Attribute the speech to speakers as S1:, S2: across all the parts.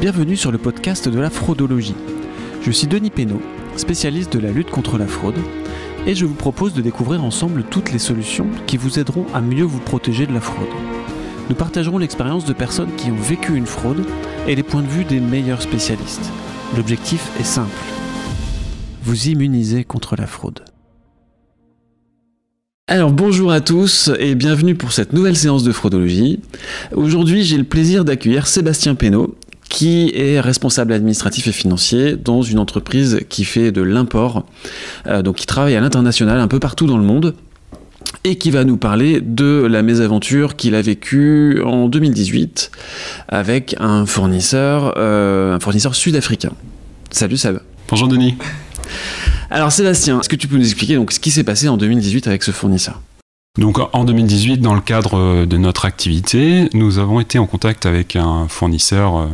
S1: Bienvenue sur le podcast de la fraudologie. Je suis Denis Pénaud, spécialiste de la lutte contre la fraude, et je vous propose de découvrir ensemble toutes les solutions qui vous aideront à mieux vous protéger de la fraude. Nous partagerons l'expérience de personnes qui ont vécu une fraude et les points de vue des meilleurs spécialistes. L'objectif est simple. Vous immuniser contre la fraude. Alors bonjour à tous et bienvenue pour cette nouvelle séance de fraudologie. Aujourd'hui j'ai le plaisir d'accueillir Sébastien Pénaud qui est responsable administratif et financier dans une entreprise qui fait de l'import, euh, donc qui travaille à l'international un peu partout dans le monde et qui va nous parler de la mésaventure qu'il a vécue en 2018 avec un fournisseur, euh, un fournisseur sud-africain. Salut Seb.
S2: Bonjour Denis.
S1: Alors Sébastien, est-ce que tu peux nous expliquer donc ce qui s'est passé en 2018 avec ce fournisseur?
S2: Donc en 2018, dans le cadre de notre activité, nous avons été en contact avec un fournisseur euh,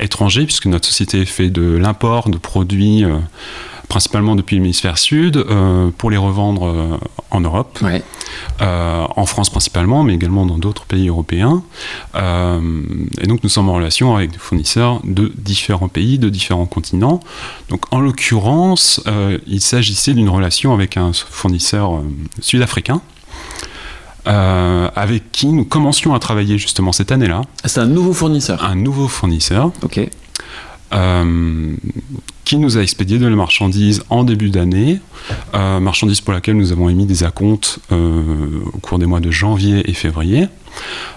S2: étranger, puisque notre société fait de l'import de produits euh, principalement depuis l'hémisphère sud, euh, pour les revendre en Europe, en France principalement, mais également dans d'autres pays européens. et donc nous sommes en relation avec des fournisseurs de différents pays, de différents continents. Donc en l'occurrence, il s'agissait d'une relation avec un fournisseur sud-africain. Euh, avec qui nous commencions à travailler justement cette année-là.
S1: C'est un nouveau fournisseur
S2: Un nouveau fournisseur.
S1: Ok.
S2: Euh, qui nous a expédié de la marchandise en début d'année, euh, marchandise pour laquelle nous avons émis des acomptes au cours des mois de janvier et février.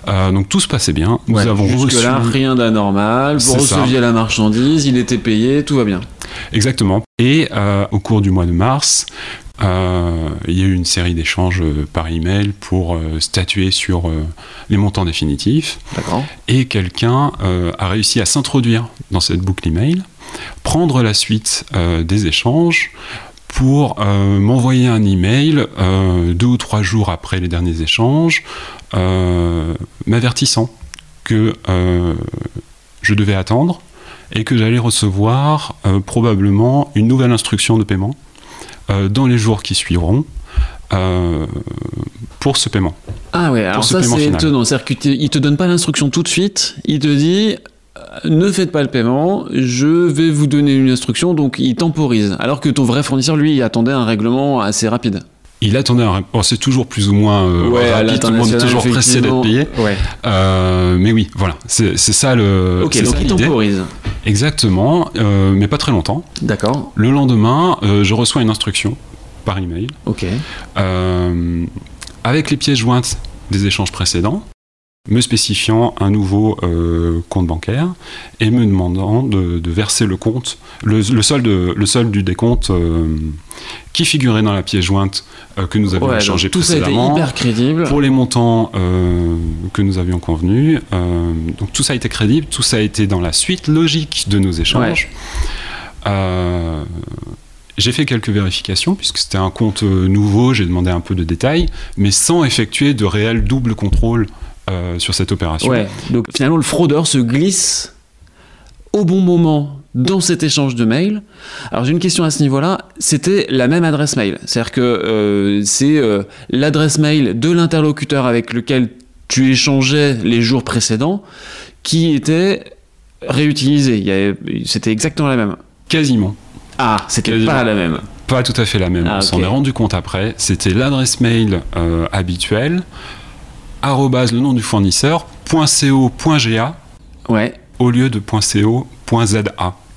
S2: donc tout se passait bien.
S1: Nous avons jusque là rien d'anormal. Vous receviez la marchandise, il était payé, tout va bien.
S2: Exactement. Et au cours du mois de mars, euh, il y a eu une série d'échanges euh, par email pour euh, statuer sur les montants définitifs. Et quelqu'un a réussi à s'introduire dans cette boucle email, prendre la suite des échanges pour m'envoyer un email deux ou trois jours après les derniers échanges, m'avertissant que je devais attendre et que j'allais recevoir probablement une nouvelle instruction de paiement euh, dans les jours qui suivront euh, pour ce paiement.
S1: Ah ouais, alors ça c'est étonnant. C'est-à-dire qu'il ne te donne pas l'instruction tout de suite, il te dit euh, ne faites pas le paiement, je vais vous donner une instruction, donc il temporise. Alors que ton vrai fournisseur, lui, il attendait un règlement assez rapide.
S2: Il attendait un bon, c'est toujours plus ou moins rapide, tout le monde est toujours pressé d'être payé. mais oui, voilà, c'est ça le.
S1: Ok, donc il temporise.
S2: Exactement, euh, mais pas très longtemps.
S1: D'accord.
S2: Le lendemain, euh, je reçois une instruction par email.
S1: Ok.
S2: Euh, avec les pièces jointes des échanges précédents, me spécifiant un nouveau compte bancaire et me demandant de, verser le compte, le, solde, le solde du décompte qui figurait dans la pièce jointe que nous avions échangé précédemment.
S1: Tout ça a été hyper crédible.
S2: Pour les montants que nous avions convenus. donc tout ça a été crédible, tout ça a été dans la suite logique de nos échanges. j'ai fait quelques vérifications puisque c'était un compte nouveau, j'ai demandé un peu de détails, mais sans effectuer de réel double contrôle sur cette opération.
S1: Ouais. Donc finalement le fraudeur se glisse au bon moment dans cet échange de mails. Alors j'ai une question à ce niveau-là, c'était la même adresse mail. C'est-à-dire que euh, c'est euh, l'adresse mail de l'interlocuteur avec lequel tu échangeais les jours précédents qui était réutilisée. C'était exactement la même.
S2: Quasiment.
S1: Ah, c'était pas la même.
S2: Pas tout à fait la même. Ah, On s'en est rendu compte après. C'était l'adresse mail euh, habituelle, arrobase le nom du fournisseur, .co.ga.
S1: Ouais.
S2: Au lieu de .co.za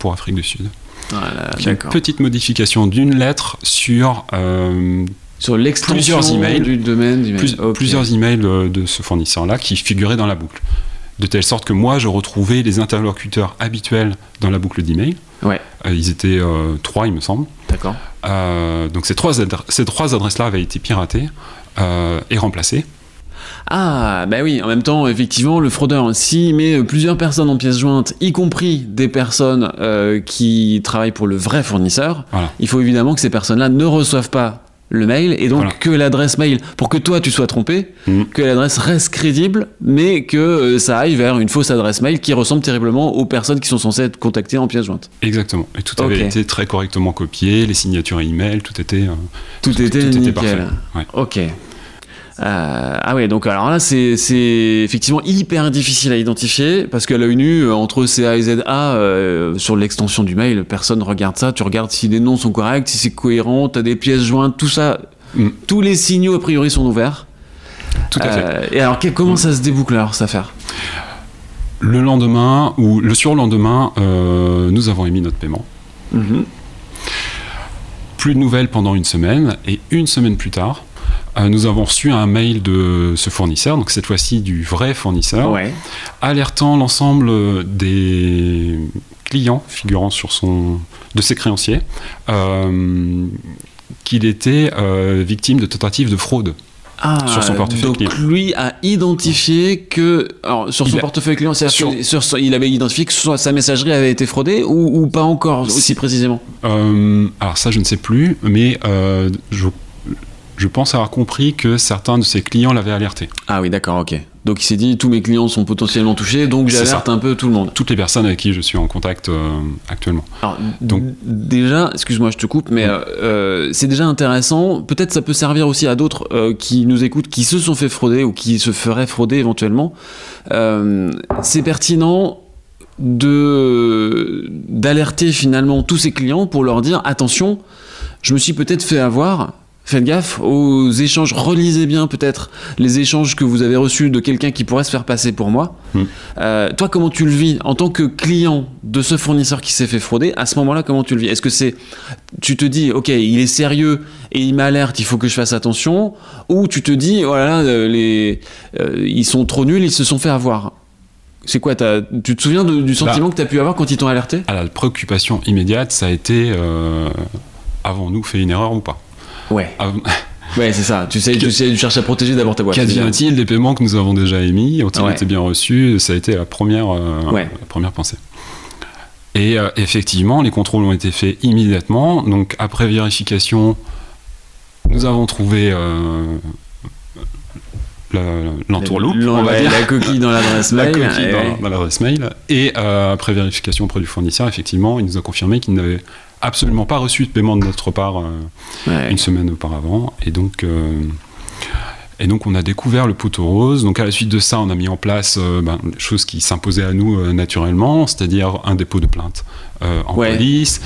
S2: pour Afrique du Sud. une petite modification d'une lettre sur
S1: euh, sur l'extension plusieurs emails, du domaine
S2: plusieurs emails euh, de ce fournisseur-là qui figuraient dans la boucle. De telle sorte que moi, je retrouvais les interlocuteurs habituels dans la boucle d'email.
S1: Ouais.
S2: Euh, ils étaient trois, il me semble.
S1: D'accord.
S2: donc ces trois, ces trois adresses-là avaient été piratées et remplacées.
S1: Ah, bah oui, en même temps, effectivement, le fraudeur, s'il met plusieurs personnes en pièces jointes, y compris des personnes euh, qui travaillent pour le vrai fournisseur, il faut évidemment que ces personnes-là ne reçoivent pas le mail et donc que l'adresse mail, pour que toi tu sois trompé, mm. que l'adresse reste crédible, mais que euh, ça aille vers une fausse adresse mail qui ressemble terriblement aux personnes qui sont censées être contactées en pièces jointes.
S2: Exactement. Et tout avait été très correctement copié, les signatures email, tout était. Euh,
S1: tout, était nickel. Ok. Euh, ah ouais, donc alors là, c'est c'est effectivement hyper difficile à identifier parce qu'à l'œil nu, euh, entre CA et ZA, euh, sur l'extension du mail, personne regarde ça. Tu regardes si les noms sont corrects, si c'est cohérent, tu as des pièces jointes, tout ça.
S2: Mm.
S1: Tous les signaux, a priori, sont ouverts.
S2: Tout à fait.
S1: Euh, et alors, comment ça se déboucle alors, cette affaire?
S2: Le lendemain ou le surlendemain, nous avons émis notre paiement. Plus de nouvelles pendant une semaine et une semaine plus tard, nous avons reçu un mail de ce fournisseur, donc cette fois-ci du vrai fournisseur,
S1: Ouais.
S2: alertant l'ensemble des clients figurant sur son de ses créanciers euh, qu'il était euh, victime de tentatives de fraude.
S1: Ah,
S2: Sur son portefeuille
S1: donc
S2: client.
S1: lui a identifié que alors sur
S2: Il
S1: son
S2: a-
S1: portefeuille client,
S2: sur-
S1: sur il avait identifié que soit sa messagerie avait été fraudée ou, ou pas encore aussi précisément?
S2: Euh, alors ça, je ne sais plus, mais euh, je, je pense avoir compris que certains de ses clients l'avaient alerté.
S1: Ah oui, d'accord, ok. Donc il s'est dit tous mes clients sont potentiellement touchés, donc j'alerte un peu tout le monde.
S2: Toutes les personnes avec qui je suis en contact euh, actuellement.
S1: Alors,
S2: Donc-
S1: déjà, excuse-moi, je te coupe, mais euh, euh, c'est déjà intéressant. Peut-être ça peut servir aussi à d'autres euh, qui nous écoutent, qui se sont fait frauder ou qui se feraient frauder éventuellement. C'est pertinent de d'alerter finalement tous ces clients pour leur dire attention, je me suis peut-être fait avoir. Faites gaffe aux échanges, relisez bien peut-être les échanges que vous avez reçus de quelqu'un qui pourrait se faire passer pour moi.
S2: Hmm.
S1: Euh, toi, comment tu le vis en tant que client de ce fournisseur qui s'est fait frauder? À ce moment-là, comment tu le vis? Est-ce que c'est, tu te dis, ok, il est sérieux et il m'alerte, il faut que je fasse attention, ou tu te dis, voilà, euh, les, euh, ils sont trop nuls, ils se sont fait avoir? C'est quoi Tu te souviens de- du sentiment que tu as pu avoir quand ils t'ont alerté?
S2: À la préoccupation immédiate, ça a été euh, avons-nous fait une erreur ou pas?
S1: Ouais.
S2: Av-
S1: Ouais, c'est ça. Tu sais,
S2: Que-
S1: tu sais, tu cherches à protéger d'abord ta boîte.
S2: Qu'advient-il des paiements que nous avons déjà émis Ont-ils
S1: Ouais.
S2: été bien reçus? Ça a été la première, euh,
S1: Ouais.
S2: la première pensée. Et euh, effectivement, les contrôles ont été faits immédiatement. Donc, après vérification, nous avons trouvé euh, la- l'entourloupe, va
S1: ouais,
S2: dire.
S1: La coquille dans l'adresse
S2: la
S1: mail.
S2: coquille
S1: et
S2: dans, dans l'adresse mail. Et euh, après vérification auprès du fournisseur, effectivement, il nous a confirmé qu'il n'avait absolument pas reçu de paiement de notre part euh,
S1: Ouais.
S2: une semaine auparavant. Et donc, euh, et donc, on a découvert le poteau rose. Donc, à la suite de ça, on a mis en place euh, ben, des choses qui s'imposaient à nous euh, naturellement, c'est-à-dire un dépôt de plainte euh, en
S1: Ouais.
S2: police.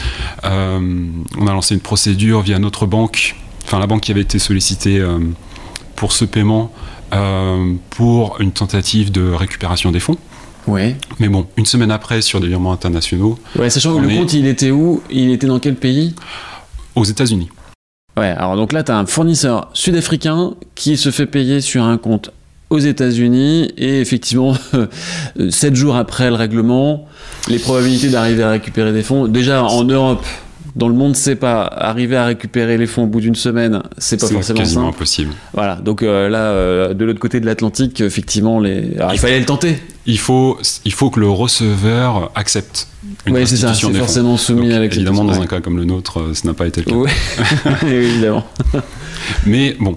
S2: On a lancé une procédure via notre banque, enfin la banque qui avait été sollicitée pour ce paiement, pour une tentative de récupération des fonds.
S1: Ouais.
S2: Mais bon, une semaine après, sur des virements internationaux,
S1: Ouais, sachant que le
S2: est-
S1: compte, il était où? Il était dans quel pays?
S2: Aux États-Unis.
S1: Ouais, alors donc là, tu as un fournisseur sud-africain qui se fait payer sur un compte aux États-Unis et effectivement, 7 jours après le règlement, les probabilités d'arriver à récupérer des fonds, déjà en Europe, dans le monde, c'est pas arriver à récupérer les fonds au bout d'une semaine, c'est pas forcément
S2: quasiment
S1: simple.
S2: impossible.
S1: Voilà, donc euh, là, euh, de l'autre côté de l'Atlantique, effectivement, les... Alors, il fallait le tenter.
S2: Il faut, il faut que le receveur accepte une
S1: Oui, c'est ça, c'est
S2: fonds.
S1: forcément soumis
S2: Donc,
S1: avec
S2: évidemment, dans
S1: ouais.
S2: un cas comme le nôtre, euh, ce n'a pas été le cas.
S1: Ouais, évidemment.
S2: Mais bon,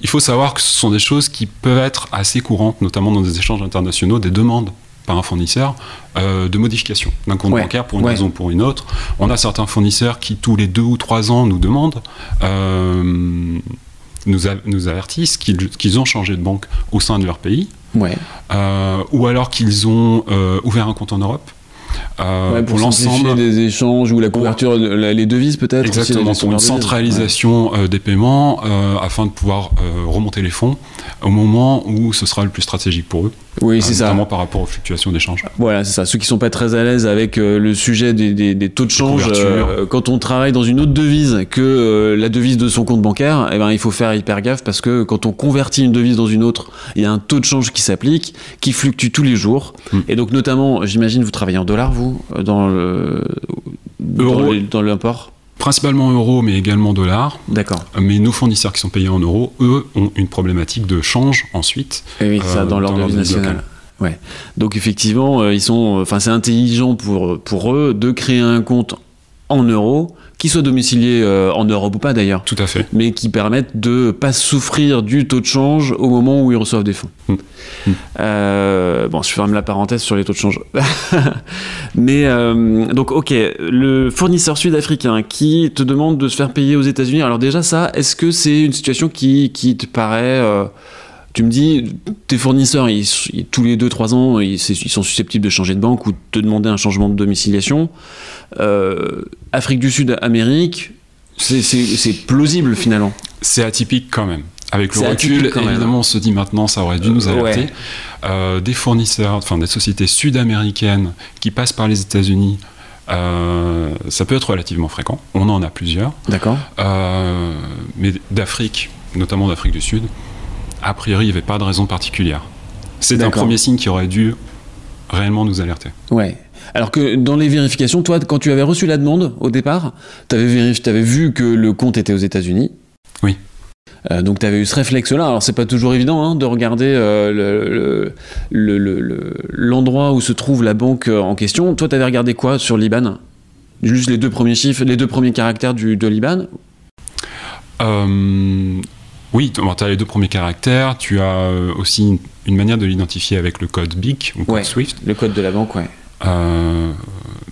S2: il faut savoir que ce sont des choses qui peuvent être assez courantes, notamment dans des échanges internationaux, des demandes par un fournisseur euh, de modification d'un compte
S1: Ouais,
S2: bancaire pour une
S1: ouais.
S2: raison ou pour une autre. On a certains fournisseurs qui, tous les deux ou trois ans, nous demandent, euh, nous, a- nous avertissent qu'ils ont changé de banque au sein de leur pays,
S1: Ouais.
S2: euh, ou alors qu'ils ont ouvert un compte en Europe. Euh,
S1: Ouais, pour,
S2: l'ensemble
S1: des échanges ou la couverture, la- les devises peut-être.
S2: Exactement, pour une centralisation euh, des paiements euh, afin de pouvoir remonter les fonds au moment où ce sera le plus stratégique pour eux.
S1: Oui, c'est ça.
S2: notamment par rapport aux fluctuations d'échange.
S1: Voilà, c'est ça. Ceux qui sont pas très à l'aise avec le sujet des, des- des taux de change, quand on travaille dans une autre devise que la devise de son compte bancaire, eh ben, il faut faire hyper gaffe parce que quand on convertit une devise dans une autre, il y a un taux de change qui s'applique, qui fluctue tous les jours.
S2: Mm.
S1: Et donc, notamment, j'imagine, vous travaillez en dollars, vous, euh, dans le, dans
S2: Euro.
S1: dans l'import
S2: Principalement euros, mais également dollars.
S1: D'accord.
S2: Mais nos fournisseurs qui sont payés en euros, eux, ont une problématique de change ensuite.
S1: Et oui, c'est ça,
S2: Euh,
S1: dans leur devise nationale. Ouais. Donc effectivement, euh, ils sont, enfin, c'est intelligent pour pour eux de créer un compte en euros, qui soient domiciliés euh, en Europe ou pas d'ailleurs,
S2: Tout à fait.
S1: mais qui permettent de pas souffrir du taux de change au moment où ils reçoivent des fonds.
S2: Mm. Mm.
S1: Euh, bon, je ferme la parenthèse sur les taux de change. mais euh, donc, ok, le fournisseur sud-africain qui te demande de se faire payer aux États-Unis. Alors déjà, ça, est-ce que c'est une situation qui, qui te paraît tu me dis, tes fournisseurs, ils, ils- tous les 2-3 ans, ils, sont susceptibles de changer de banque ou de te demander un changement de domiciliation. Euh, Afrique du Sud, Amérique, c'est- plausible finalement.
S2: C'est atypique quand même. Avec le recul, évidemment, on se dit maintenant, ça aurait dû nous
S1: Euh,
S2: alerter.
S1: ouais.
S2: Euh, des fournisseurs, enfin des sociétés sud-américaines qui passent par les États-Unis, euh, ça peut être relativement fréquent. On en a plusieurs.
S1: D'accord
S2: Euh, mais d'Afrique, notamment d'Afrique du Sud, a priori, il n'y avait pas de raison particulière. C'est un premier signe qui aurait dû réellement nous alerter.
S1: Ouais. Alors que dans les vérifications, toi, quand tu avais reçu la demande au départ, tu avais, vu que le compte était aux États-Unis.
S2: Oui.
S1: Euh, donc tu avais eu ce réflexe-là. Alors c'est pas toujours évident hein, de regarder euh, le- le- le- le- l'endroit où se trouve la banque euh, en question. Toi, tu avais regardé quoi sur l'IBAN? Juste les deux premiers chiffres, les deux premiers caractères du, de l'IBAN?
S2: Euh, oui, tu as les deux premiers caractères. Tu as euh, aussi une, une manière de l'identifier avec le code BIC ou code
S1: Ouais.
S2: SWIFT.
S1: Le code de la banque, ouais.
S2: Euh,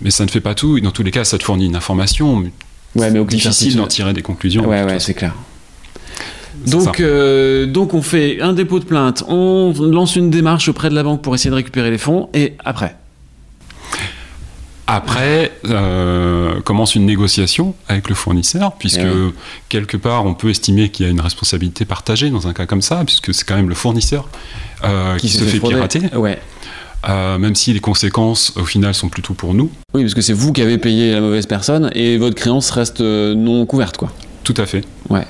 S2: mais ça ne fait pas tout. Et Dans tous les cas, ça te fournit une information. mais
S1: Ouais, mais au
S2: c'est difficile d'en tirer des conclusions.
S1: Ouais, ouais, c'est clair. Donc, euh, donc on fait un dépôt de plainte, on lance une démarche auprès de la banque pour essayer de récupérer les fonds, et après
S2: Après, euh, commence une négociation avec le fournisseur, puisque
S1: Eh oui.
S2: quelque part, on peut estimer qu'il y a une responsabilité partagée dans un cas comme ça, puisque c'est quand même le fournisseur euh, qui, se fait, pirater,
S1: Ouais.
S2: euh, même si les conséquences, au final, sont plutôt pour nous.
S1: Oui, parce que c'est vous qui avez payé la mauvaise personne et votre créance reste non couverte, quoi.
S2: Tout à fait.
S1: Ouais.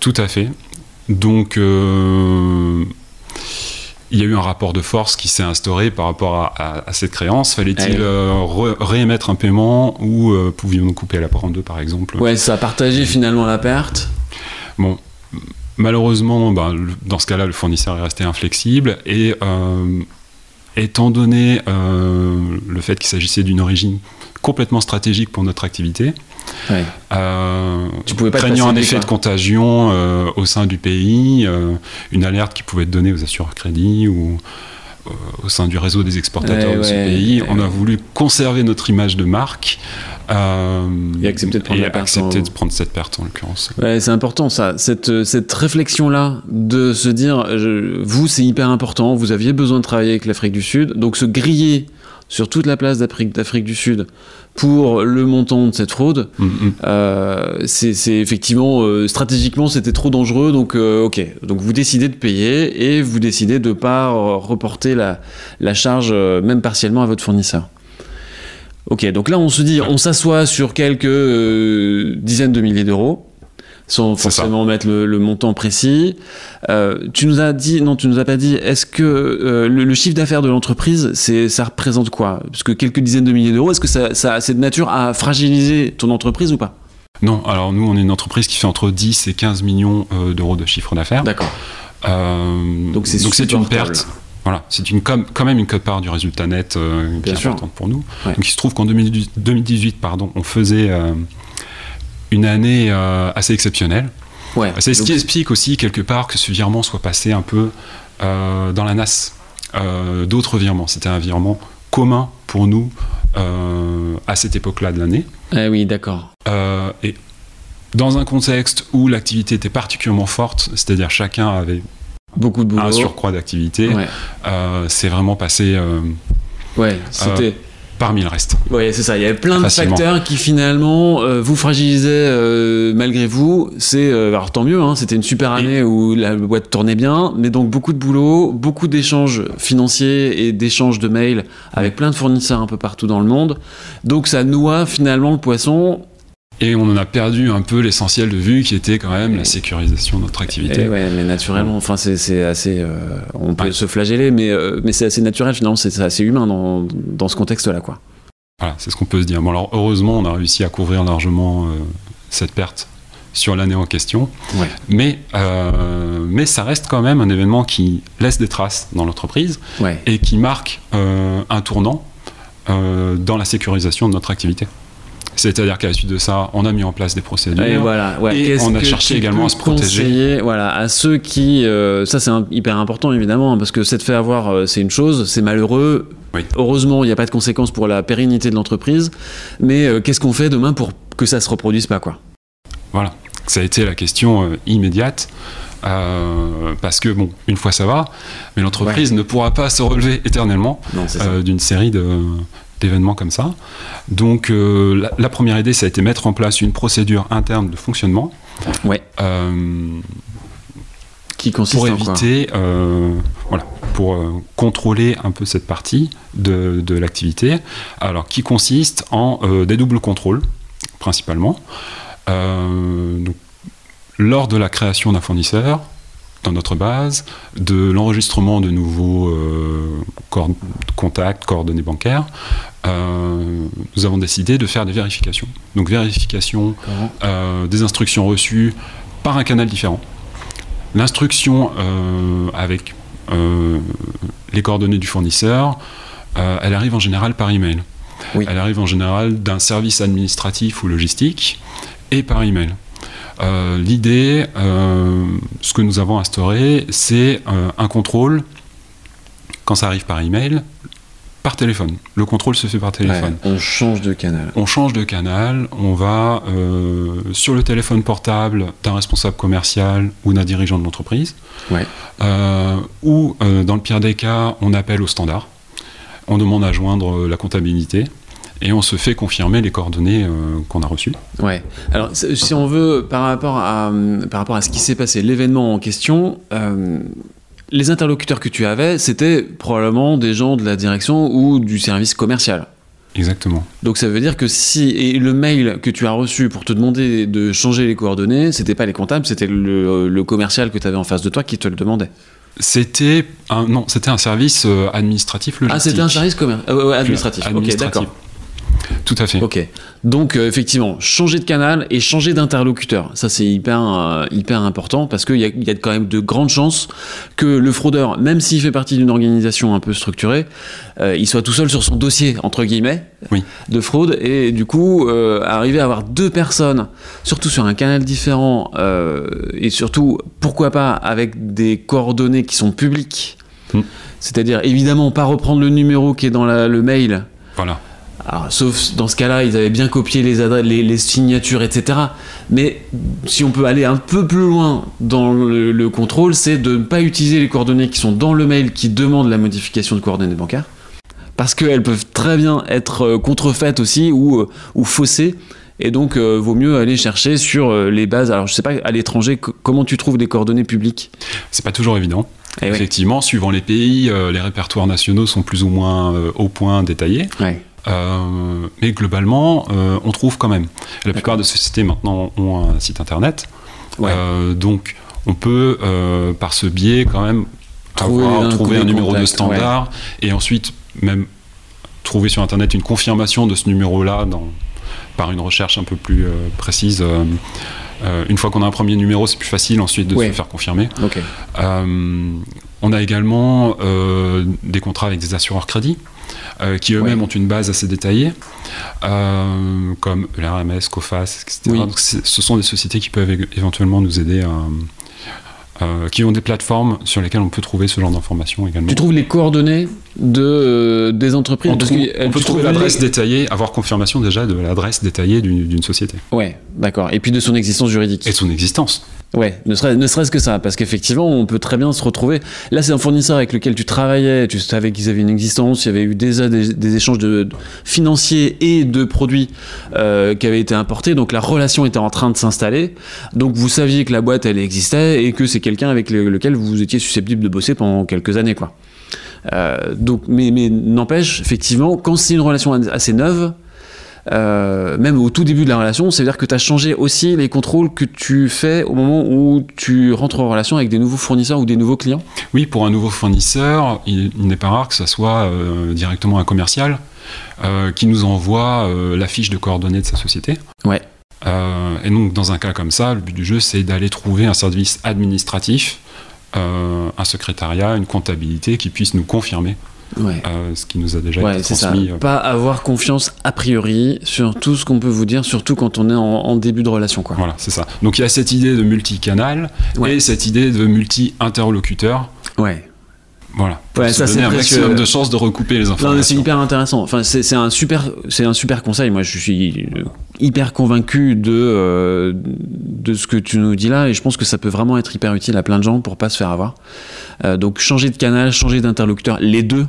S2: Tout à fait. Donc, il y a eu un rapport de force qui s'est instauré par rapport à, à- à cette créance. Fallait-il euh, re- réémettre un paiement ou euh, pouvions-nous couper la part en deux, par exemple?
S1: Ouais, ça a partagé finalement la perte.
S2: Bon, malheureusement, ben, le- dans ce cas-là, le fournisseur est resté inflexible et euh, étant donné euh, le fait qu'il s'agissait d'une origine complètement stratégique pour notre activité,
S1: Ouais.
S2: euh,
S1: Tu pouvais pas
S2: craignant un effet de contagion euh, au sein du pays, une alerte qui pouvait être donnée aux assureurs crédits ou au sein du réseau des exportateurs
S1: Ouais,
S2: de ce
S1: ouais,
S2: pays,
S1: ouais.
S2: on a voulu conserver notre image de marque euh,
S1: Et accepter de prendre
S2: et
S1: la perte
S2: accepter
S1: en-
S2: de prendre cette perte en l'occurrence.
S1: C'est important ça, cette, euh, cette réflexion-là de se dire, je- vous c'est hyper important, vous aviez besoin de travailler avec l'Afrique du Sud, donc se griller sur toute la place d'Afrique du Sud pour le montant de cette fraude,
S2: Mm, mm.
S1: euh, c'est effectivement, euh, stratégiquement c'était trop dangereux, donc euh, ok, donc vous décidez de payer et vous décidez de pas euh, reporter la, la charge, même partiellement, à votre fournisseur. Ok, donc là on se dit, on s'assoit sur quelques dizaines de milliers d'euros, sans
S2: C'est ça.
S1: forcément mettre le, le montant précis. Euh, tu nous as dit, non, tu nous as pas dit, est-ce que euh, le, le chiffre d'affaires de l'entreprise, c'est, ça représente quoi? Parce que quelques dizaines de milliers d'euros, est-ce que ça, ça, c'est de nature à fragiliser ton entreprise ou pas?
S2: Non, alors nous, on est une entreprise qui fait entre 10 et 15 millions euh, d'euros de chiffre d'affaires.
S1: D'accord.
S2: Euh,
S1: Donc c'est
S2: une perte. Voilà, c'est une, com- quand même une cote-part du résultat net qui est
S1: sûr.
S2: importante pour nous.
S1: Ouais.
S2: Donc il se trouve qu'en 2018, 2018, pardon, on faisait une année euh, assez exceptionnelle.
S1: Ouais.
S2: C'est ce
S1: Donc-
S2: qui explique aussi quelque part que ce virement soit passé un peu euh, dans la NAS euh, d'autres virements. C'était un virement commun pour nous à cette époque-là de l'année.
S1: Ah oui, d'accord.
S2: Et dans un contexte où l'activité était particulièrement forte, c'est-à-dire chacun avait
S1: Beaucoup de boulot.
S2: un surcroît d'activité,
S1: Ouais.
S2: c'est vraiment passé
S1: Ouais, c'était.
S2: Parmi le reste.
S1: Ouais, c'est ça. Il y avait plein de facteurs qui finalement euh, vous fragilisaient euh, malgré vous. C'est euh, alors tant mieux. Hein, C'était une super année où la boîte tournait bien, mais donc beaucoup de boulot, beaucoup d'échanges financiers et d'échanges de mails avec plein de fournisseurs un peu partout dans le monde. Donc ça noie finalement le poisson.
S2: Et on en a perdu un peu l'essentiel de vue qui était quand même la sécurisation de notre activité.
S1: Ouais, mais naturellement, enfin c'est assez. euh, on peut
S2: Ouais.
S1: se flageller, mais euh, mais c'est assez naturel finalement. C'est assez humain dans dans ce contexte-là, quoi.
S2: Voilà, c'est ce qu'on peut se dire. Bon, alors heureusement, on a réussi à couvrir largement euh, cette perte sur l'année en question.
S1: Ouais.
S2: Mais, mais ça reste quand même un événement qui laisse des traces dans l'entreprise
S1: Ouais.
S2: et qui marque un tournant dans la sécurisation de notre activité. C'est-à-dire qu'à la suite de ça, on a mis en place des procédures.
S1: Et voilà, ouais.
S2: Et on a cherché également à se protéger.
S1: Voilà, à ceux qui, euh, ça c'est hyper important évidemment, hein, parce que c'est de fait avoir, euh, c'est une chose, c'est malheureux.
S2: Oui.
S1: Heureusement, il n'y a pas de conséquences pour la pérennité de l'entreprise, mais euh, qu'est-ce qu'on fait demain pour que ça se reproduise pas, quoi?
S2: Voilà, ça a été la question immédiate. euh, parce que, bon, une fois ça va, mais l'entreprise ne pourra pas se relever éternellement euh, d'une série de- d'événements comme ça. Donc, euh, la, la première idée, ça a été mettre en place une procédure interne de fonctionnement
S1: Ouais.
S2: euh,
S1: Qui consiste
S2: pour
S1: en
S2: éviter, euh, voilà, pour contrôler un peu cette partie de, de l'activité. Alors, qui consiste en des doubles contrôles, principalement. Donc, lors de la création d'un fournisseur, dans notre base, de l'enregistrement de nouveaux euh, contacts, coordonnées bancaires, euh, nous avons décidé de faire des vérifications. Donc, vérification euh, des instructions reçues par un canal différent. L'instruction avec les coordonnées du fournisseur, elle arrive en général par email.
S1: Oui.
S2: Elle arrive en général d'un service administratif ou logistique et par email. Euh, L'idée, euh, ce que nous avons instauré, c'est euh, un contrôle quand ça arrive par email, par téléphone. Le contrôle se fait par téléphone.
S1: Ouais, on change de canal.
S2: On change de canal, on va euh, sur le téléphone portable d'un responsable commercial ou d'un dirigeant de l'entreprise,
S1: Ouais.
S2: euh, ou euh, dans le pire des cas, on appelle au standard, on demande à joindre la comptabilité et on se fait confirmer les coordonnées euh, qu'on a reçues.
S1: Ouais. Alors, si on veut, par rapport à, hum, par rapport à ce qui s'est passé, l'événement en question, euh, les interlocuteurs que tu avais, c'était probablement des gens de la direction ou du service commercial.
S2: Exactement.
S1: Donc ça veut dire que si et le mail que tu as reçu pour te demander de changer les coordonnées, c'était pas les comptables, c'était le, le commercial que tu avais en face de toi qui te le demandait.
S2: C'était un, non, c'était un service euh, administratif logistique.
S1: Ah, c'était un service commer- euh, ouais, ouais, administratif. Ok, d'accord.
S2: Tout à fait.
S1: Ok. Donc euh, effectivement, changer de canal et changer d'interlocuteur, ça c'est hyper euh, hyper important parce qu'il y a, y a quand même de grandes chances que le fraudeur, même s'il fait partie d'une organisation un peu structurée, euh, il soit tout seul sur son dossier entre guillemets
S2: Oui.
S1: de fraude et du coup arriver à avoir deux personnes, surtout sur un canal différent et surtout pourquoi pas avec des coordonnées qui sont publiques.
S2: Mm.
S1: C'est-à-dire évidemment pas reprendre le numéro qui est dans la- le mail
S2: Voilà.
S1: Alors, sauf dans ce cas-là, ils avaient bien copié les, adresses, les, les signatures, etc. Mais si on peut aller un peu plus loin dans le, le contrôle, c'est de ne pas utiliser les coordonnées qui sont dans le mail qui demandent la modification de coordonnées bancaires. Parce qu'elles peuvent très bien être euh, contrefaites aussi ou, euh, ou faussées. Et donc, euh, vaut mieux aller chercher sur euh, les bases. Alors, je sais pas, à l'étranger, co- comment tu trouves des coordonnées publiques?
S2: C'est pas toujours évident.
S1: Eh.
S2: Effectivement, suivant les pays, euh, les répertoires nationaux sont plus ou moins au point détaillés.
S1: Ouais.
S2: Euh, mais globalement, euh, on trouve quand même. La plupart des sociétés maintenant ont un site internet.
S1: Ouais.
S2: Euh, donc, on peut, par ce biais, quand même,
S1: Trouver
S2: avoir-
S1: un-
S2: trouver un numéro de standard et ensuite même trouver sur internet une confirmation de ce numéro-là par une recherche un peu plus précise. Une fois qu'on a un premier numéro, c'est plus facile ensuite de
S1: Ouais.
S2: se faire confirmer. On a également des contrats avec des assureurs crédits euh, qui eux-mêmes
S1: Ouais.
S2: ont une base assez détaillée, euh, comme l'RMS, COFAS, etc.
S1: Oui.
S2: Donc c'est- ce sont des sociétés qui peuvent éventuellement nous aider à. euh, qui ont des plateformes sur lesquelles on peut trouver ce genre d'informations également.
S1: Tu trouves les coordonnées de, euh, des entreprises?
S2: On,
S1: Parce
S2: trouve-
S1: que, euh,
S2: on peut trouver l'adresse
S1: les-
S2: détaillée, avoir confirmation déjà de l'adresse détaillée d'une d'une société
S1: Ouais, d'accord. Et puis de son existence juridique.
S2: et de son existence.
S1: Ouais, ne serait- ne serait-ce que ça, parce qu'effectivement, on peut très bien se retrouver. Là, c'est un fournisseur avec lequel tu travaillais, tu savais qu'ils avaient une existence, il y avait eu déjà des, des échanges de, financiers et de produits euh, qui avaient été importés, donc la relation était en train de s'installer. Donc vous saviez que la boîte, elle existait et que c'est quelqu'un avec le- lequel vous étiez susceptible de bosser pendant quelques années, quoi. Euh, donc, mais, mais n'empêche, effectivement, quand c'est une relation assez neuve, euh, même au tout début de la relation, ça veut dire que tu as changé aussi les contrôles que tu fais au moment où tu rentres en relation avec des nouveaux fournisseurs ou des nouveaux clients?
S2: Oui, pour un nouveau fournisseur, il, il n'est pas rare que ce soit euh, directement un commercial euh, qui nous envoie la fiche de coordonnées de sa société.
S1: Ouais.
S2: Et donc, dans un cas comme ça, le but du jeu, c'est d'aller trouver un service administratif, un secrétariat, une comptabilité qui puisse nous confirmer
S1: Ouais.
S2: euh, ce qui nous a déjà
S1: Ouais,
S2: été
S1: ça.
S2: transmis. euh,
S1: Pas avoir confiance a priori sur tout ce qu'on peut vous dire, surtout quand on est en, en début de relation, quoi.
S2: Voilà, c'est ça. Donc il y a cette idée de multicanal
S1: Ouais.
S2: et cette idée de multi-interlocuteur.
S1: Ouais.
S2: Voilà.
S1: Ouais, ça, c'est
S2: un maximum de chances de recouper les
S1: Non, mais c'est
S2: informations.
S1: hyper intéressant. Enfin, c'est un super, c'est un super conseil. Moi, je suis euh, hyper convaincu de euh, de ce que tu nous dis là, et je pense que ça peut vraiment être hyper utile à plein de gens pour pas se faire avoir. Euh, donc, changer de canal, changer d'interlocuteur, les deux,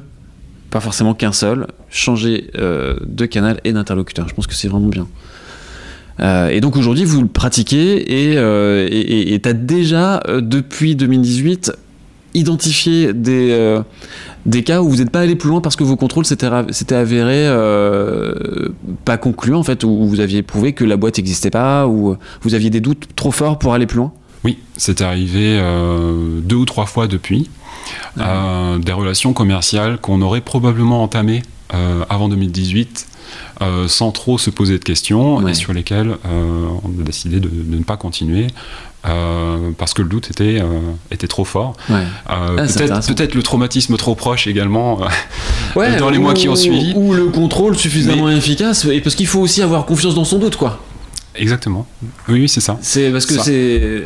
S1: pas forcément qu'un seul. Changer euh, de canal et d'interlocuteur. Je pense que c'est vraiment bien. Euh, et donc aujourd'hui, vous le pratiquez et euh, tu as déjà, euh, depuis 2018, identifié des, des cas où vous n'êtes pas allé plus loin parce que vos contrôles s'étaient avérés pas concluants, en fait, où vous aviez prouvé que la boîte n'existait pas, ou vous aviez des doutes trop forts pour aller plus loin?
S2: Oui, c'est arrivé deux ou trois fois depuis. Euh, des relations commerciales qu'on aurait probablement entamées euh, avant 2018 euh, sans trop se poser de questions
S1: Ouais.
S2: et sur lesquelles euh, on a décidé de, de ne pas continuer euh, parce que le doute était, était trop fort.
S1: Ouais. Ah,
S2: peut-être, peut-être le traumatisme trop proche également. dans les mois qui ont suivi.
S1: Ou le contrôle suffisamment efficace, et parce qu'il faut aussi avoir confiance dans son doute, quoi.
S2: Exactement. Oui, oui, c'est ça.
S1: C'est parce que c'est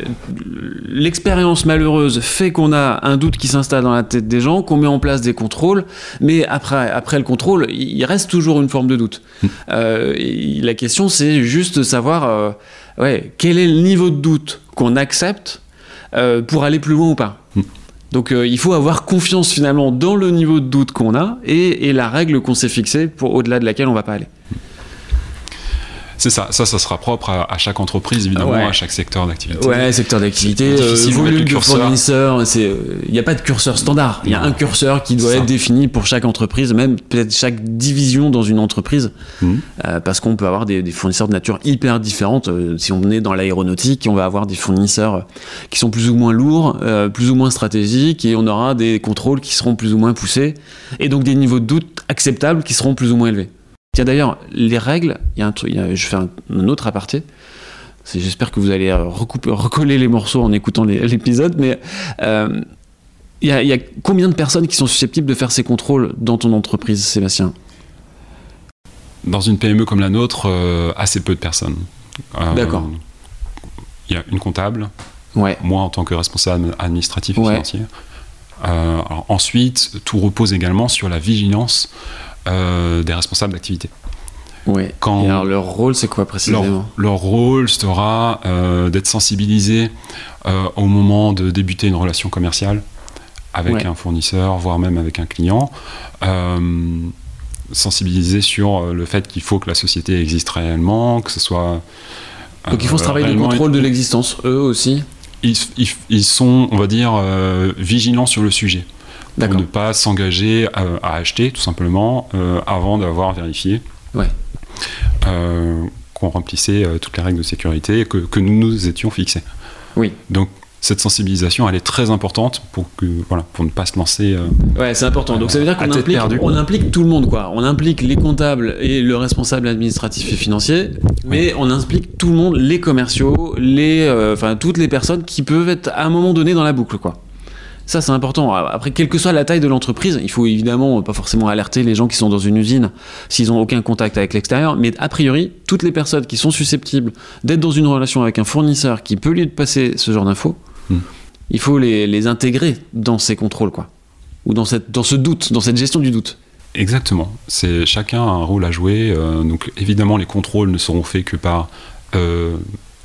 S1: l'expérience malheureuse fait qu'on a un doute qui s'installe dans la tête des gens, qu'on met en place des contrôles, mais après, après le contrôle, il reste toujours une forme de doute.
S2: Mm.
S1: Euh, la question, c'est juste de savoir, euh, ouais, quel est le niveau de doute qu'on accepte euh, pour aller plus loin ou pas.
S2: Mm.
S1: Donc euh, il faut avoir confiance finalement dans le niveau de doute qu'on a et, et la règle qu'on s'est fixée pour au-delà de laquelle on va pas aller.
S2: C'est ça. Ça, ça sera propre à, à chaque entreprise, évidemment,
S1: Ouais.
S2: à chaque secteur d'activité.
S1: Ouais, secteur d'activité, euh, volume fournisseurs, c'est, il n'y a pas de curseur standard. Il y a un curseur qui doit être
S2: ça.
S1: défini pour chaque entreprise, même peut-être chaque division dans une entreprise,
S2: Mhm.
S1: Euh, parce qu'on peut avoir des, des fournisseurs de nature hyper différente. Euh, si on est dans l'aéronautique, on va avoir des fournisseurs euh, qui sont plus ou moins lourds, euh, plus ou moins stratégiques, et on aura des contrôles qui seront plus ou moins poussés, et donc des niveaux de doute acceptables qui seront plus ou moins élevés. Tiens d'ailleurs, les règles, il y a un truc, je fais un, un autre aparté. J'espère que vous allez euh, recouper, recoller les morceaux en écoutant l'épisode, mais euh, il y, a, il y a combien de personnes qui sont susceptibles de faire ces contrôles dans ton entreprise, Sébastien?
S2: Dans une PME comme la nôtre, euh, assez peu de personnes. Euh,
S1: D'accord.
S2: Il y a une comptable,
S1: Ouais.
S2: moi en tant que responsable administratif et
S1: Ouais.
S2: financier. Ensuite, tout repose également sur la vigilance des responsables d'activité.
S1: Ouais.
S2: Quand-
S1: Et alors leur rôle, c'est quoi précisément
S2: leur rôle sera euh, d'être sensibilisé euh, au moment de débuter une relation commerciale avec
S1: Ouais.
S2: un fournisseur, voire même avec un client. Euh, sensibiliser sur euh, le fait qu'il faut que la société existe réellement, que ce soit...
S1: Donc ils font ce
S2: euh,
S1: travail de contrôle de l'existence, eux aussi.
S2: Ils, ils- ils sont, on va dire, euh, vigilants sur le sujet. Pour
S1: D'accord.
S2: ne pas s'engager à, à acheter, tout simplement, euh, avant d'avoir vérifié
S1: Ouais.
S2: euh, qu'on remplissait euh, toutes les règles de sécurité que, que nous nous étions fixés.
S1: Oui.
S2: Donc, cette sensibilisation, elle est très importante pour, que, voilà, pour ne pas se lancer. euh,
S1: Ouais, c'est important. Donc ça veut dire qu'on implique, on implique tout le monde, quoi. On implique les comptables et le responsable administratif et financier, mais on implique tout le monde, les commerciaux, les, euh, toutes les personnes qui peuvent être à un moment donné dans la boucle, quoi. Ça, c'est important. Après, quelle que soit la taille de l'entreprise, il faut évidemment pas forcément alerter les gens qui sont dans une usine s'ils n'ont aucun contact avec l'extérieur, mais a priori, toutes les personnes qui sont susceptibles d'être dans une relation avec un fournisseur qui peut lui passer ce genre d'infos,
S2: Hmm.
S1: il faut les, les intégrer dans ces contrôles, quoi. Ou dans, cette, dans ce doute, dans cette gestion du doute.
S2: Exactement. C'est chacun a un rôle à jouer. euh, donc évidemment, les contrôles ne seront faits que par euh,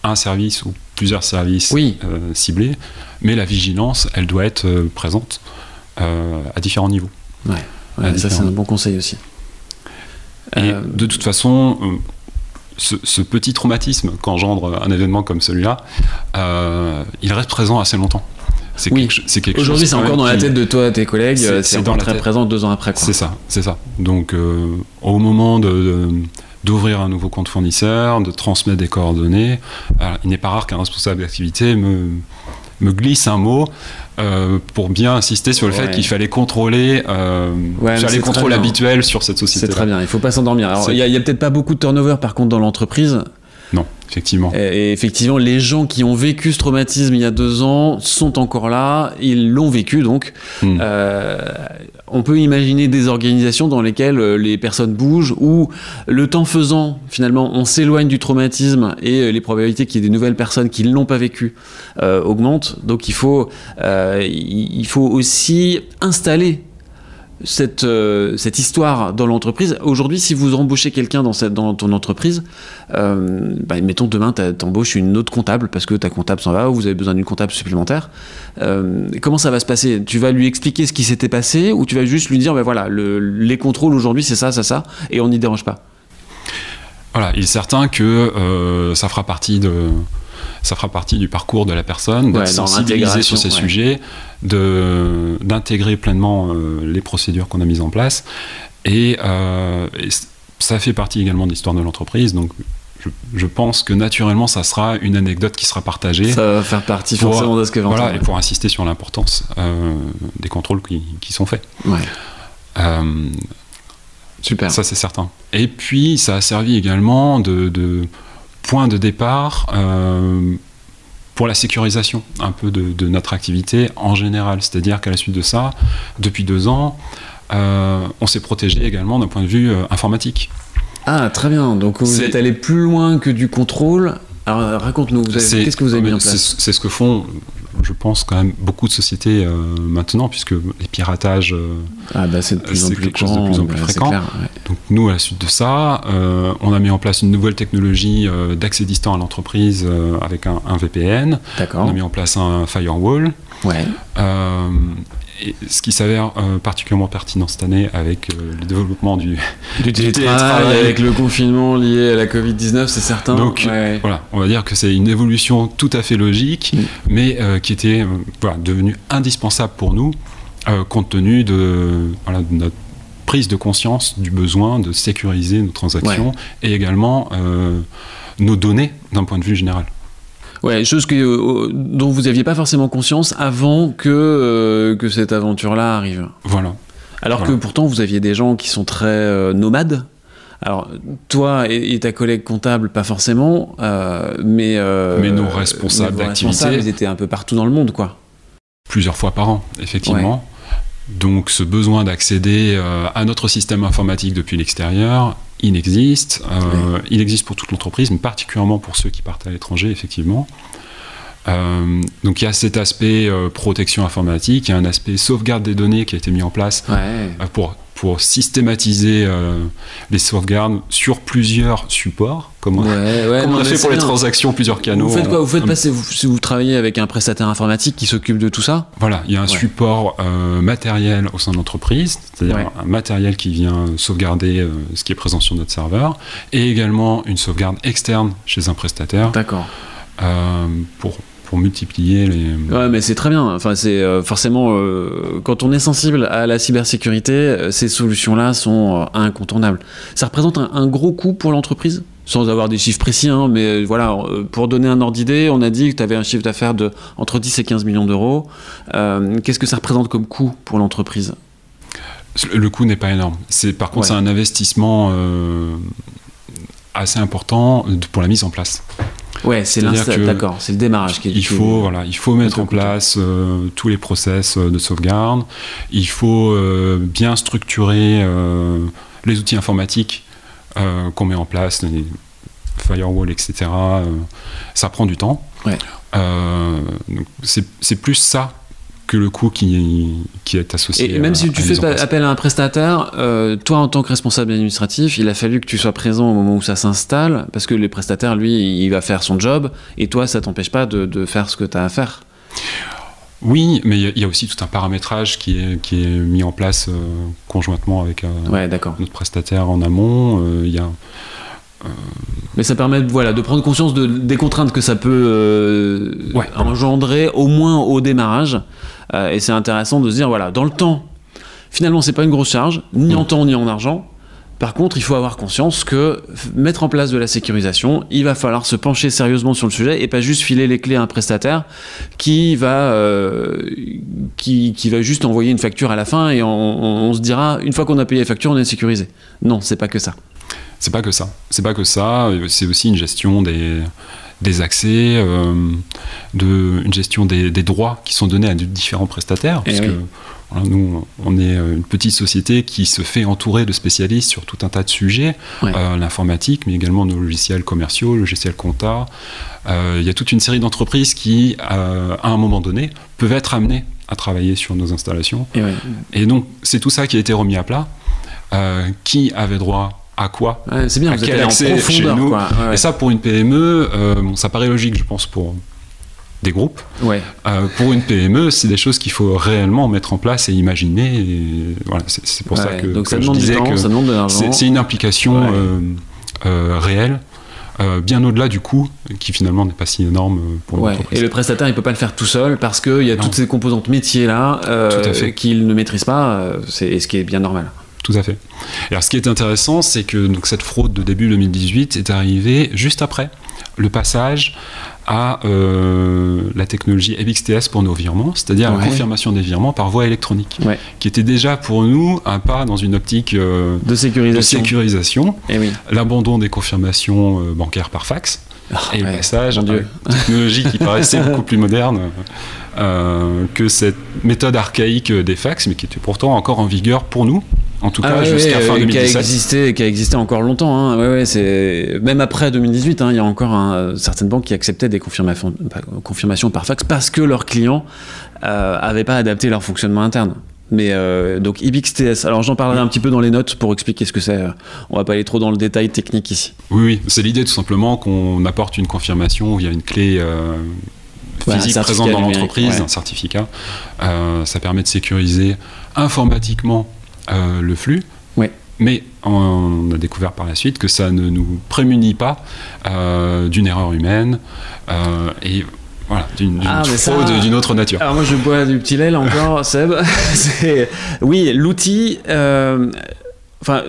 S2: un service ou plusieurs services
S1: Oui.
S2: euh, ciblés, mais la vigilance, elle doit être euh, présente euh, à différents niveaux.
S1: Ouais, ça c'est un bon conseil aussi.
S2: Et
S1: Euh,
S2: de toute façon, ce, ce petit traumatisme qu'engendre un événement comme celui-là, il reste présent assez longtemps. C'est
S1: Oui.
S2: quelque,
S1: Aujourd'hui, c'est encore dans la tête de toi tes collègues,
S2: C'est-
S1: encore très
S2: tête.
S1: présent deux ans après. Quoi.
S2: C'est ça, c'est ça. Donc, au moment de, de- d'ouvrir un nouveau compte fournisseur, de transmettre des coordonnées, alors, il n'est pas rare qu'un responsable d'activité me, me glisse un mot euh, pour bien insister sur le
S1: Ouais.
S2: fait qu'il fallait contrôler, euh,
S1: Ouais,
S2: faire les contrôles habituels sur cette société.
S1: C'est très bien, il faut pas s'endormir. Il y a, a peut-être pas beaucoup de turnover par contre dans l'entreprise.
S2: Effectivement.
S1: Et, effectivement, les gens qui ont vécu ce traumatisme il y a deux ans sont encore là, ils l'ont vécu donc. Hmm. Euh, on peut imaginer des organisations dans lesquelles euh, les personnes bougent ou le temps faisant, finalement, on s'éloigne du traumatisme et euh, les probabilités qu'il y ait des nouvelles personnes qui ne l'ont pas vécu augmentent. Donc il faut, il faut aussi installer cette, euh, cette histoire dans l'entreprise. Aujourd'hui, si vous embauchez quelqu'un dans, dans ton entreprise, euh, bah, mettons demain, tu embauches une autre comptable parce que ta comptable s'en va ou vous avez besoin d'une comptable supplémentaire. Euh, comment ça va se passer? Tu vas lui expliquer ce qui s'était passé ou tu vas juste lui dire, ben voilà, les contrôles aujourd'hui, c'est ça, ça, ça, et on n'y dérange pas?
S2: Voilà, il est certain que ça fera partie de ça fera partie du parcours de la personne, d'être sensibilisé sur ces sujets, d'intégrer pleinement euh, les procédures qu'on a mises en place. Euh, et, ça fait partie également de l'histoire de l'entreprise. Donc, je, pense que naturellement, ça sera une anecdote qui sera partagée.
S1: Ça va faire partie forcément de ce que
S2: Voilà, et pour insister sur l'importance euh, des contrôles qui, sont faits. Ouais. Super. Ça, c'est certain. Et puis, ça a servi également de, de point de départ euh, pour la sécurisation un peu de, notre activité en général. C'est-à-dire qu'à la suite de ça, depuis deux ans, euh, on s'est protégé également d'un point de vue euh, informatique.
S1: Ah, très bien. Donc vous êtes allé plus loin que du contrôle. Alors raconte-nous, qu'est-ce que vous avez mis en place
S2: C'est ce que font je pense, quand même beaucoup de sociétés euh, maintenant, puisque les piratages, euh,
S1: ah bah c'est quelque chose de plus en plus fréquent.
S2: Donc nous, à la suite de ça, euh, on a mis en place une nouvelle technologie d'accès distant à l'entreprise avec un, un VPN. On a mis en place un firewall.
S1: Ouais
S2: ce qui s'avère euh, particulièrement pertinent cette année avec euh, le développement du,
S1: du, télétravail, avec le confinement lié à la Covid-19, c'est certain.
S2: Donc voilà, on va dire que c'est une évolution tout à fait logique, mais euh, qui était voilà, devenue indispensable pour nous, compte tenu de, voilà, de, notre prise de conscience du besoin de sécuriser nos transactions et également nos données d'un point de vue général.
S1: Ouais, chose que, euh, dont vous n'aviez pas forcément conscience avant que, euh, que cette aventure-là arrive.
S2: Voilà.
S1: Alors que pourtant, vous aviez des gens qui sont très euh, nomades. Alors, toi et, ta collègue comptable, pas forcément, mais...
S2: mais nos responsables d'activité...
S1: Ils étaient un peu partout dans le monde, quoi.
S2: Plusieurs fois par an, effectivement. Donc ce besoin d'accéder à notre système informatique depuis l'extérieur il existe. Euh, il existe pour toute l'entreprise, mais particulièrement pour ceux qui partent à l'étranger, effectivement. Euh, donc il y a cet aspect euh, protection informatique, il y a un aspect sauvegarde des données qui a été mis en place pour pour systématiser euh, les sauvegardes sur plusieurs supports, comme, on a fait pour les transactions, plusieurs canaux.
S1: Vous faites quoi Vous faites passer, si vous travaillez avec un prestataire informatique qui s'occupe de tout ça?
S2: Voilà, il y a un support euh, matériel au sein de l'entreprise, c'est-à-dire un matériel qui vient sauvegarder euh, ce qui est présent sur notre serveur, et également une sauvegarde externe chez un prestataire.
S1: D'accord.
S2: pour pour multiplier les.
S1: Ouais, mais c'est très bien. Enfin, c'est euh, forcément euh, quand on est sensible à la cybersécurité, euh, ces solutions-là sont incontournables. Ça représente un, gros coût pour l'entreprise, sans avoir des chiffres précis, hein, mais voilà, pour donner un ordre d'idée, on a dit que tu avais un chiffre d'affaires de entre 10 et 15 millions d'euros. Qu'est-ce que ça représente comme coût pour l'entreprise?
S2: Le coût n'est pas énorme. C'est par contre c'est un investissement assez important pour la mise en place.
S1: Ouais, c'est d'accord, c'est le démarrage qui est
S2: il faut, voilà, il faut mettre en place euh, tous les process euh, de sauvegarde. Il faut euh, bien structurer les outils informatiques qu'on met en place, les firewall, etc. ça prend du temps.
S1: Ouais.
S2: c'est plus ça que le coût qui, qui est associé.
S1: Et même si tu fais appel à un prestataire, euh, toi en tant que responsable administratif, il a fallu que tu sois présent au moment où ça s'installe, parce que le prestataire, lui, il va faire son job, et toi, ça t'empêche pas de, de, faire ce que tu as à faire.
S2: Oui, mais il y, a aussi tout un paramétrage qui est, qui est mis en place euh, conjointement avec euh, notre prestataire en amont. Il y a
S1: mais ça permet voilà, de prendre conscience de, des contraintes que ça peut euh, engendrer, au moins au démarrage. Euh, et c'est intéressant de se dire, voilà, dans le temps, finalement, c'est pas une grosse charge, ni en temps ni en argent. Par contre, il faut avoir conscience que mettre en place de la sécurisation, il va falloir se pencher sérieusement sur le sujet et pas juste filer les clés à un prestataire qui va, euh, qui, qui, va juste envoyer une facture à la fin et on, on se dira, une fois qu'on a payé la facture, on est sécurisé. Non, c'est pas que ça.
S2: C'est pas que ça. C'est pas que ça. C'est aussi une gestion des, des accès, euh, de, une gestion des, droits qui sont donnés à différents prestataires.
S1: Eh
S2: parce que nous, on est une petite société qui se fait entourer de spécialistes sur tout un tas de sujets, euh, l'informatique, mais également nos logiciels commerciaux, logiciels compta. Euh, il y a toute une série d'entreprises qui, à un moment donné, peuvent être amenées à travailler sur nos installations.
S1: Et,
S2: Et donc, c'est tout ça qui a été remis à plat. qui avait droit à quoi
S1: C'est bien,
S2: à
S1: vous
S2: quel accès chez nous. Et ça, pour une PME, euh, bon, ça paraît logique, je pense, pour des groupes. Euh, pour une PME, c'est des choses qu'il faut réellement mettre en place et imaginer. Et voilà, c'est pour ça que,
S1: Donc ça
S2: je disais
S1: temps,
S2: que c'est une implication euh, réelle. bien au-delà du coût, qui finalement n'est pas si énorme pour
S1: ouais.
S2: l'entreprise.
S1: Et le prestataire, il peut pas le faire tout seul parce qu'il y a
S2: Non.
S1: toutes ces composantes métiers là qu'il ne maîtrise pas, c'est ce qui est bien normal.
S2: Tout à fait. Alors, ce qui est intéressant, c'est que donc, cette fraude de début 2018 est arrivée juste après le passage à euh, la technologie EBXTS pour nos virements, c'est-à-dire
S1: Ouais.
S2: la confirmation des virements par voie électronique,
S1: Ouais.
S2: qui était déjà pour nous un pas dans une optique euh,
S1: De
S2: de
S1: sécurisation. Eh oui.
S2: l'abandon des confirmations euh, bancaires par fax, et le passage à une technologie qui paraissait beaucoup plus moderne que cette méthode archaïque des fax, mais qui était pourtant encore en vigueur pour nous, en tout cas
S1: Ah ouais,
S2: jusqu'à
S1: ouais,
S2: fin
S1: euh, Qui a
S2: 2017.
S1: existé, qui a existé encore longtemps. Hein. Ouais, ouais, c'est même après 2018, hein, il y a encore un- certaines banques qui acceptaient des confirmations, pas- confirmations par fax parce que leurs clients n'avaient pas adapté leur fonctionnement interne. Mais euh, donc IBXTS. Alors j'en parlerai un petit peu dans les notes pour expliquer ce que c'est. On va pas aller trop dans le détail technique ici.
S2: Oui, oui, c'est l'idée tout simplement qu'on apporte une confirmation où il y a une clé euh,
S1: Ouais,
S2: physique
S1: certificat
S2: présente dans l'entreprise,
S1: ouais.
S2: un certificat. Euh, ça permet de sécuriser informatiquement euh, le flux.
S1: Ouais.
S2: Mais on a découvert par la suite que ça ne nous prémunit pas euh, d'une erreur humaine euh, et voilà, d'une
S1: Ah,
S2: fraude d'une autre nature.
S1: Alors moi je bois du petit lait là encore, Seb. Oui, l'outil. euh, Enfin,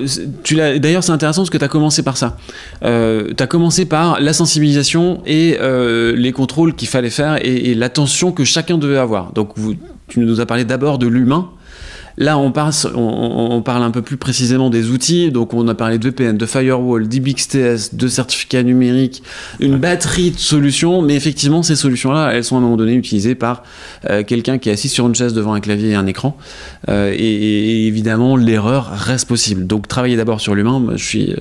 S1: tu l'as. D'ailleurs, c'est intéressant parce que tu as commencé par ça. Euh, tu as commencé par la sensibilisation et euh, les contrôles qu'il fallait faire et, et l'attention que chacun devait avoir. Donc, vous, tu nous as parlé d'abord de l'humain. Là, on, passe, on, on- on parle un peu plus précisément des outils. Donc, on a parlé de VPN, de firewall, d'IBXTS, de certificats numériques, une batterie de solutions. Mais effectivement, ces solutions-là, elles sont à un moment donné utilisées par euh, quelqu'un qui est assis sur une chaise devant un clavier et un écran. Euh, et, et évidemment, l'erreur reste possible. Donc, travailler d'abord sur l'humain, je suis,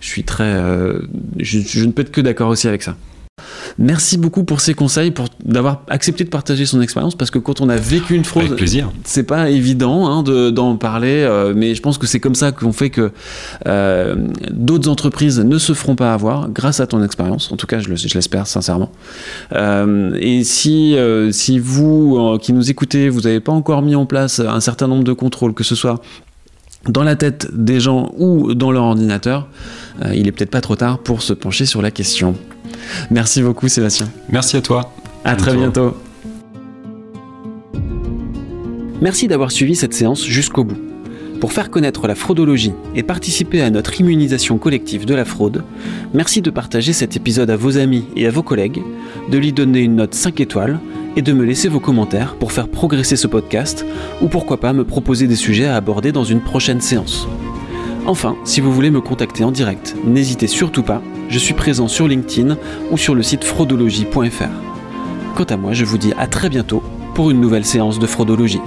S1: je suis très. euh, je, je ne peux être que d'accord aussi avec ça. Merci beaucoup pour ces conseils, pour d'avoir accepté de partager son expérience, parce que quand on a vécu une fraude, c'est pas évident hein, de- d'en parler, euh, mais je pense que c'est comme ça qu'on fait que euh, d'autres entreprises ne se feront pas avoir grâce à ton expérience. En tout cas, je le- je l'espère sincèrement. Euh, et si, si vous qui nous écoutez, vous n'avez pas encore mis en place un certain nombre de contrôles, que ce soit dans la tête des gens ou dans leur ordinateur, euh, il est peut-être pas trop tard pour se pencher sur la question. Merci beaucoup, Sébastien.
S2: Merci à toi.
S1: À très
S2: Bientôt.
S1: bientôt. Merci d'avoir suivi cette séance jusqu'au bout. Pour faire connaître la fraudologie et participer à notre immunisation collective de la fraude, merci de partager cet épisode à vos amis et à vos collègues, de lui donner une note 5 étoiles et de me laisser vos commentaires pour faire progresser ce podcast ou pourquoi pas me proposer des sujets à aborder dans une prochaine séance. Enfin, si vous voulez me contacter en direct, n'hésitez surtout pas, je suis présent sur LinkedIn ou sur le site fraudologie.fr. Quant à moi, je vous dis à très bientôt pour une nouvelle séance de fraudologie.